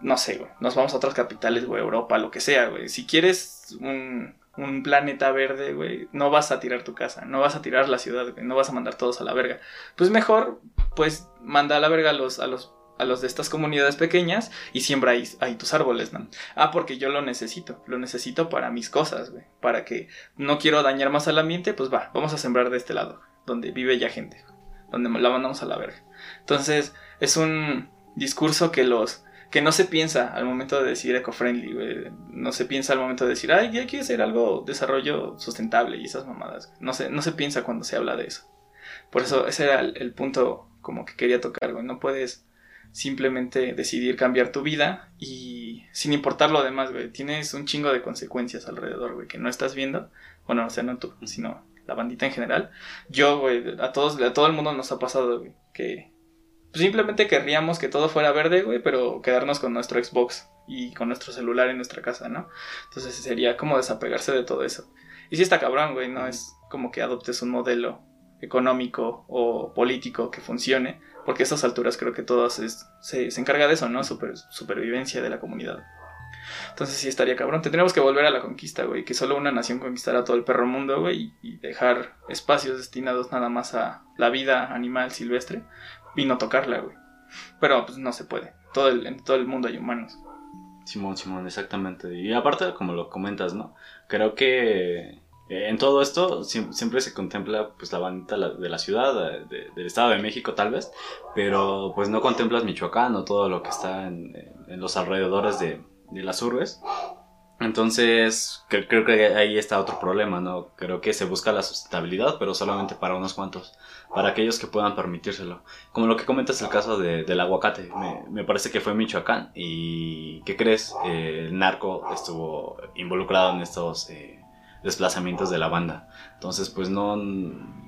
[SPEAKER 1] No sé, güey. Nos vamos a otras capitales, güey. Europa, lo que sea, güey. Si quieres un, un planeta verde, güey, no vas a tirar tu casa, no vas a tirar la ciudad, güey, no vas a mandar todos a la verga. Pues mejor, pues, manda a la verga a los, a los a los de estas comunidades pequeñas y siembra ahí, tus árboles, ¿no? Ah, porque yo lo necesito, lo necesito para mis cosas, güey, para que no quiero dañar más al ambiente, pues va, vamos a sembrar de este lado, donde vive ya gente, donde la mandamos a la verga. Entonces, es un discurso que los que no se piensa al momento de decir eco-friendly, güey. No se piensa al momento de decir, ay, ya quiero hacer algo, desarrollo sustentable y esas mamadas. No se, no se piensa cuando se habla de eso. Por eso, ese era el, el punto como que quería tocar, güey. No puedes simplemente decidir cambiar tu vida y sin importar lo demás, güey, tienes un chingo de consecuencias alrededor, güey, que no estás viendo. Bueno, o sea, no tú, sino la bandita en general. Yo, güey, a todos, a todo el mundo nos ha pasado, güey, que simplemente querríamos que todo fuera verde, güey, pero quedarnos con nuestro Xbox y con nuestro celular en nuestra casa, ¿no? Entonces sería como desapegarse de todo eso. Y si está cabrón, güey, no es como que adoptes un modelo económico o político que funcione, porque a estas alturas creo que todo se, se, encarga de eso, ¿no? Super, supervivencia de la comunidad. Entonces sí estaría cabrón. Tendríamos que volver a la conquista, güey. Que solo una nación conquistara todo el perro mundo, güey. Y dejar espacios destinados nada más a la vida animal silvestre. Y no tocarla, güey. Pero pues no se puede. Todo el, en todo el mundo hay humanos.
[SPEAKER 2] Simón, Simón, exactamente. Y aparte, como lo comentas, ¿no? Creo que en todo esto siempre se contempla pues la bandita de la ciudad, del Estado de México tal vez, pero pues no contemplas Michoacán o todo lo que está en los alrededores de, de las urbes. Entonces, creo que ahí está otro problema, ¿no? Creo que se busca la sustentabilidad, pero solamente para unos cuantos, para aquellos que puedan permitírselo. Como lo que comentas el caso del aguacate, me, parece que fue en Michoacán y, ¿qué crees? Eh, el narco estuvo involucrado en estos eh, desplazamientos de la banda. Entonces, pues no,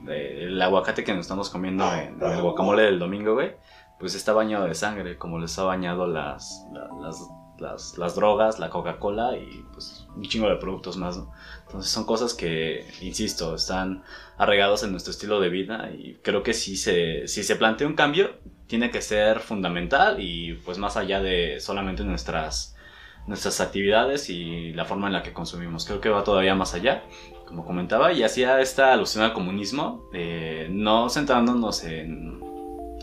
[SPEAKER 2] eh, el aguacate que nos estamos comiendo en, el guacamole del domingo, güey, pues está bañado de sangre, como les ha bañado las, las las, drogas, la Coca-Cola y pues un chingo de productos más. Entonces son cosas que, insisto, están arraigados en nuestro estilo de vida y creo que si se, si se plantea un cambio, tiene que ser fundamental y pues más allá de solamente nuestras, nuestras actividades y la forma en la que consumimos. Creo que va todavía más allá, como comentaba, y hacía esta alusión al comunismo, eh, no centrándonos en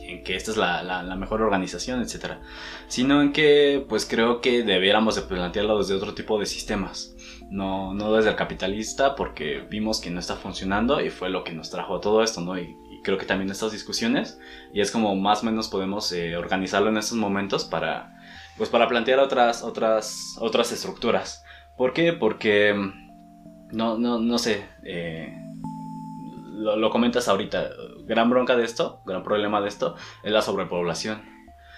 [SPEAKER 2] en que esta es la, la, mejor organización, etcétera, sino en que pues creo que debiéramos de plantearlo desde otro tipo de sistemas, no, no desde el capitalista porque vimos que no está funcionando y fue lo que nos trajo a todo esto, ¿no? Y, creo que también estas discusiones y es como más o menos podemos eh, organizarlo en estos momentos para pues para plantear otras otras otras estructuras. ¿Por qué? Porque no no no sé eh, lo, comentas ahorita gran bronca de esto, gran problema de esto, es la sobrepoblación.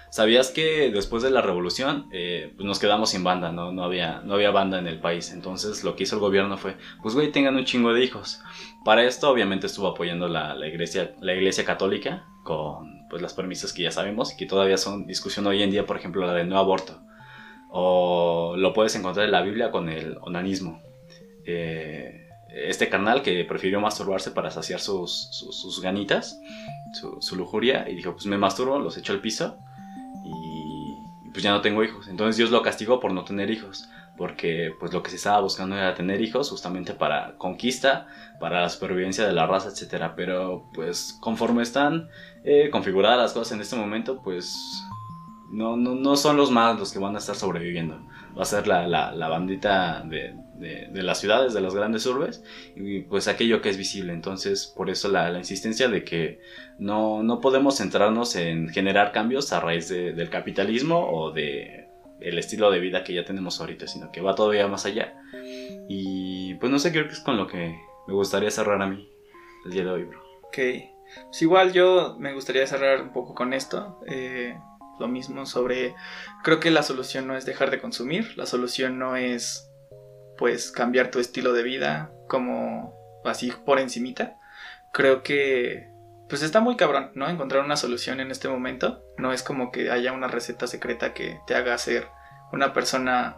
[SPEAKER 2] ¿Sabías que después de la revolución eh, pues nos quedamos sin banda? ¿no? No, había, no había banda en el país. Entonces lo que hizo el gobierno fue, pues güey, tengan un chingo de hijos. Para esto obviamente estuvo apoyando la, la, iglesia, la iglesia católica con pues, las permisas que ya sabemos y que todavía son discusión hoy en día, por ejemplo la del no aborto. O lo puedes encontrar en la Biblia con el onanismo. Eh, este canal que prefirió masturbarse para saciar sus, sus, ganitas, su, lujuria, y dijo, pues me masturbo, los echo al piso y pues ya no tengo hijos. Entonces Dios lo castigó por no tener hijos, porque pues lo que se estaba buscando era tener hijos justamente para conquista, para la supervivencia de la raza, etc. Pero pues conforme están eh, configuradas las cosas en este momento, pues no, no, no son los más los que van a estar sobreviviendo. Va a ser la, la, la bandita de, de, las ciudades, de las grandes urbes, y pues aquello que es visible. Entonces, por eso la, insistencia de que no, no, podemos centrarnos en generar cambios a raíz del capitalismo o de el estilo de vida que ya tenemos ahorita, sino que va todavía más allá. Y pues no sé, creo que es con lo que me gustaría cerrar a mí el día de hoy, bro.
[SPEAKER 1] Ok. Pues igual yo me gustaría cerrar un poco con esto. Eh, lo mismo sobre, creo que la solución no es dejar de consumir, la solución no es pues cambiar tu estilo de vida como así por encimita. Creo que pues está muy cabrón, ¿no? Encontrar una solución en este momento. No es como que haya una receta secreta que te haga ser una persona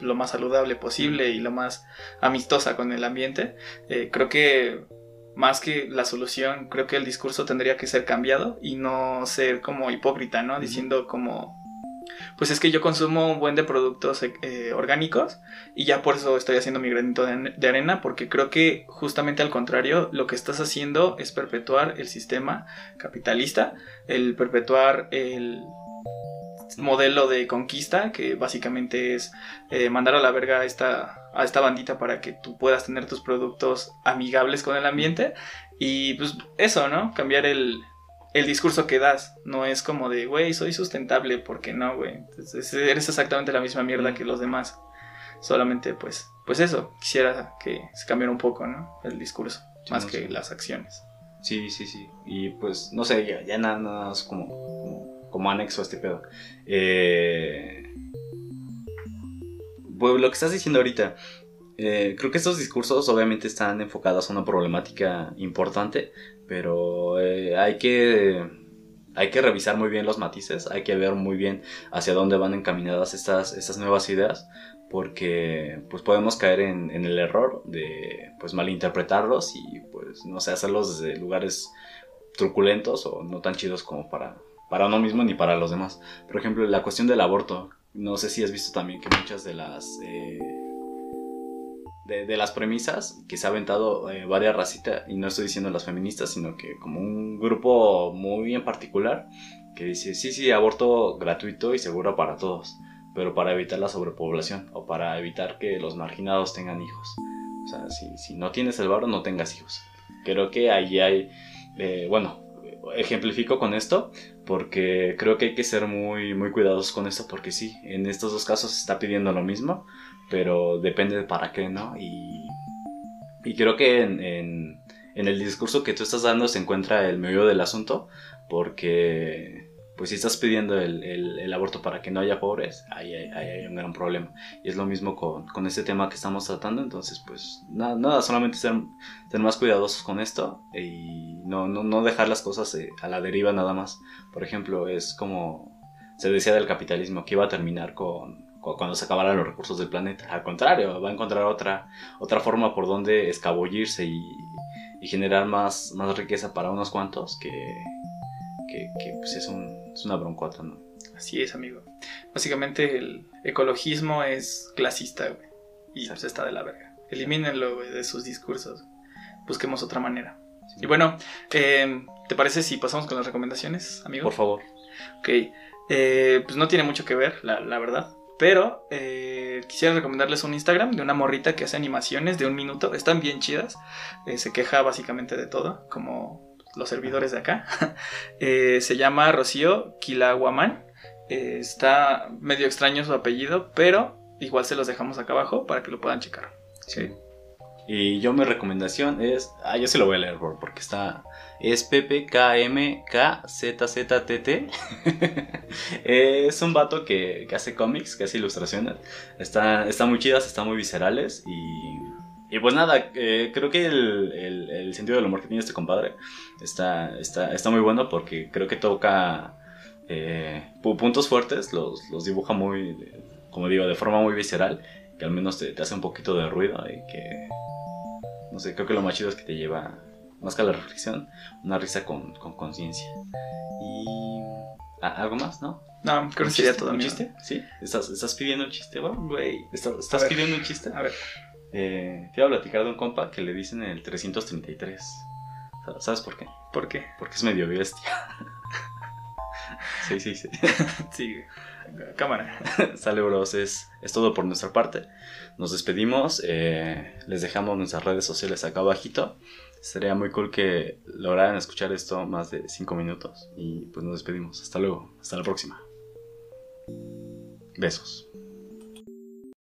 [SPEAKER 1] lo más saludable posible y lo más amistosa con el ambiente. Eh, creo que más que la solución, creo que el discurso tendría que ser cambiado y no ser como hipócrita, ¿no? Diciendo como pues es que yo consumo un buen de productos eh, orgánicos y ya por eso estoy haciendo mi granito de, arena porque creo que justamente al contrario lo que estás haciendo es perpetuar el sistema capitalista, el perpetuar el modelo de conquista que básicamente es eh, mandar a la verga a esta, a esta bandita para que tú puedas tener tus productos amigables con el ambiente y pues eso, ¿no? Cambiar el, el discurso que das. No es como de, güey, soy sustentable, porque no, güey. Eres exactamente la misma mierda que los demás. Solamente, pues, pues eso. Quisiera que se cambiara un poco, ¿no? El discurso, más que las acciones.
[SPEAKER 2] Sí, sí, sí. Y pues, no sé, ya, ya nada, más como, como, anexo a este pedo. Eh, pues lo que estás diciendo ahorita, eh, creo que estos discursos obviamente están enfocados a una problemática importante, pero eh, hay que hay que revisar muy bien los matices, hay que ver muy bien hacia dónde van encaminadas estas, estas nuevas ideas, porque pues podemos caer en, en, el error de pues malinterpretarlos y pues no sé, hacerlos desde lugares truculentos o no tan chidos como para, para uno mismo ni para los demás. Por ejemplo, la cuestión del aborto, no sé si has visto también que muchas de las... Eh, de, las premisas que se ha aventado eh, varias racitas, y no estoy diciendo las feministas, sino que como un grupo muy en particular que dice, sí, sí, aborto gratuito y seguro para todos, pero para evitar la sobrepoblación o para evitar que los marginados tengan hijos. O sea, si, si no tienes el barro, no tengas hijos. Creo que ahí hay, eh, bueno, ejemplifico con esto porque creo que hay que ser muy, muy cuidadosos con esto porque sí, en estos dos casos se está pidiendo lo mismo, pero depende de para qué, ¿no? Y, y creo que en, en, en, el discurso que tú estás dando se encuentra el medio del asunto, porque pues si estás pidiendo el, aborto para que no haya pobres, ahí hay, un gran problema. Y es lo mismo con, este tema que estamos tratando, entonces pues nada, nada solamente ser, más cuidadosos con esto y no, dejar las cosas eh, a la deriva nada más. Por ejemplo, es como se decía del capitalismo, que iba a terminar cuando se acabaran los recursos del planeta. Al contrario, va a encontrar otra, forma por donde escabullirse y, generar más, más riqueza para unos cuantos que, que, pues es, un, es, una broncota, ¿no?
[SPEAKER 1] Así es, amigo. Básicamente el ecologismo es clasista, güey. Y pues está de la verga. Elimínenlo, güey, de sus discursos. Busquemos otra manera. Y bueno, eh, ¿te parece si pasamos con las recomendaciones, amigo?
[SPEAKER 2] Por favor.
[SPEAKER 1] Ok. Eh, pues no tiene mucho que ver, la, la verdad. Pero eh, quisiera recomendarles un Instagram de una morrita que hace animaciones de un minuto. Están bien chidas. Eh, se queja básicamente de todo, como los servidores de acá. Eh, se llama Rocío Kilaguaman. está medio extraño su apellido, pero igual se los dejamos acá abajo para que lo puedan checar.
[SPEAKER 2] Sí. Y yo mi recomendación es, ah, yo se lo voy a leer porque está, es PPKMKZZTT. es un vato que, que, hace cómics, que hace ilustraciones. Está, está muy chidas, están muy viscerales y, y pues nada, eh, creo que el, el, sentido del humor que tiene este compadre está, está, está muy bueno porque creo que toca eh, puntos fuertes, los, los dibuja muy, como digo, de forma muy visceral que al menos te, te, hace un poquito de ruido y que no sé, creo que lo más chido es que te lleva, más que a la reflexión, una risa con conciencia. y... ¿Algo más, no?
[SPEAKER 1] No, creo que sería todo.
[SPEAKER 2] ¿Un chiste? ¿Sí? ¿Estás, ¿Estás, pidiendo un chiste,
[SPEAKER 1] güey?
[SPEAKER 2] ¿Estás, estás pidiendo un chiste?
[SPEAKER 1] A ver.
[SPEAKER 2] Eh, te iba a platicar de un compa que le dicen el 333. ¿Sabes por qué?
[SPEAKER 1] ¿Por qué?
[SPEAKER 2] Porque es medio bestia. sí, sí, sí.
[SPEAKER 1] sí, cámara.
[SPEAKER 2] Sale, bros. Es, es todo por nuestra parte. Nos despedimos. Eh, les dejamos nuestras redes sociales acá abajito. Sería muy cool que lograran escuchar esto más de 5 minutos. Y pues nos despedimos. Hasta luego. Hasta la próxima. Besos.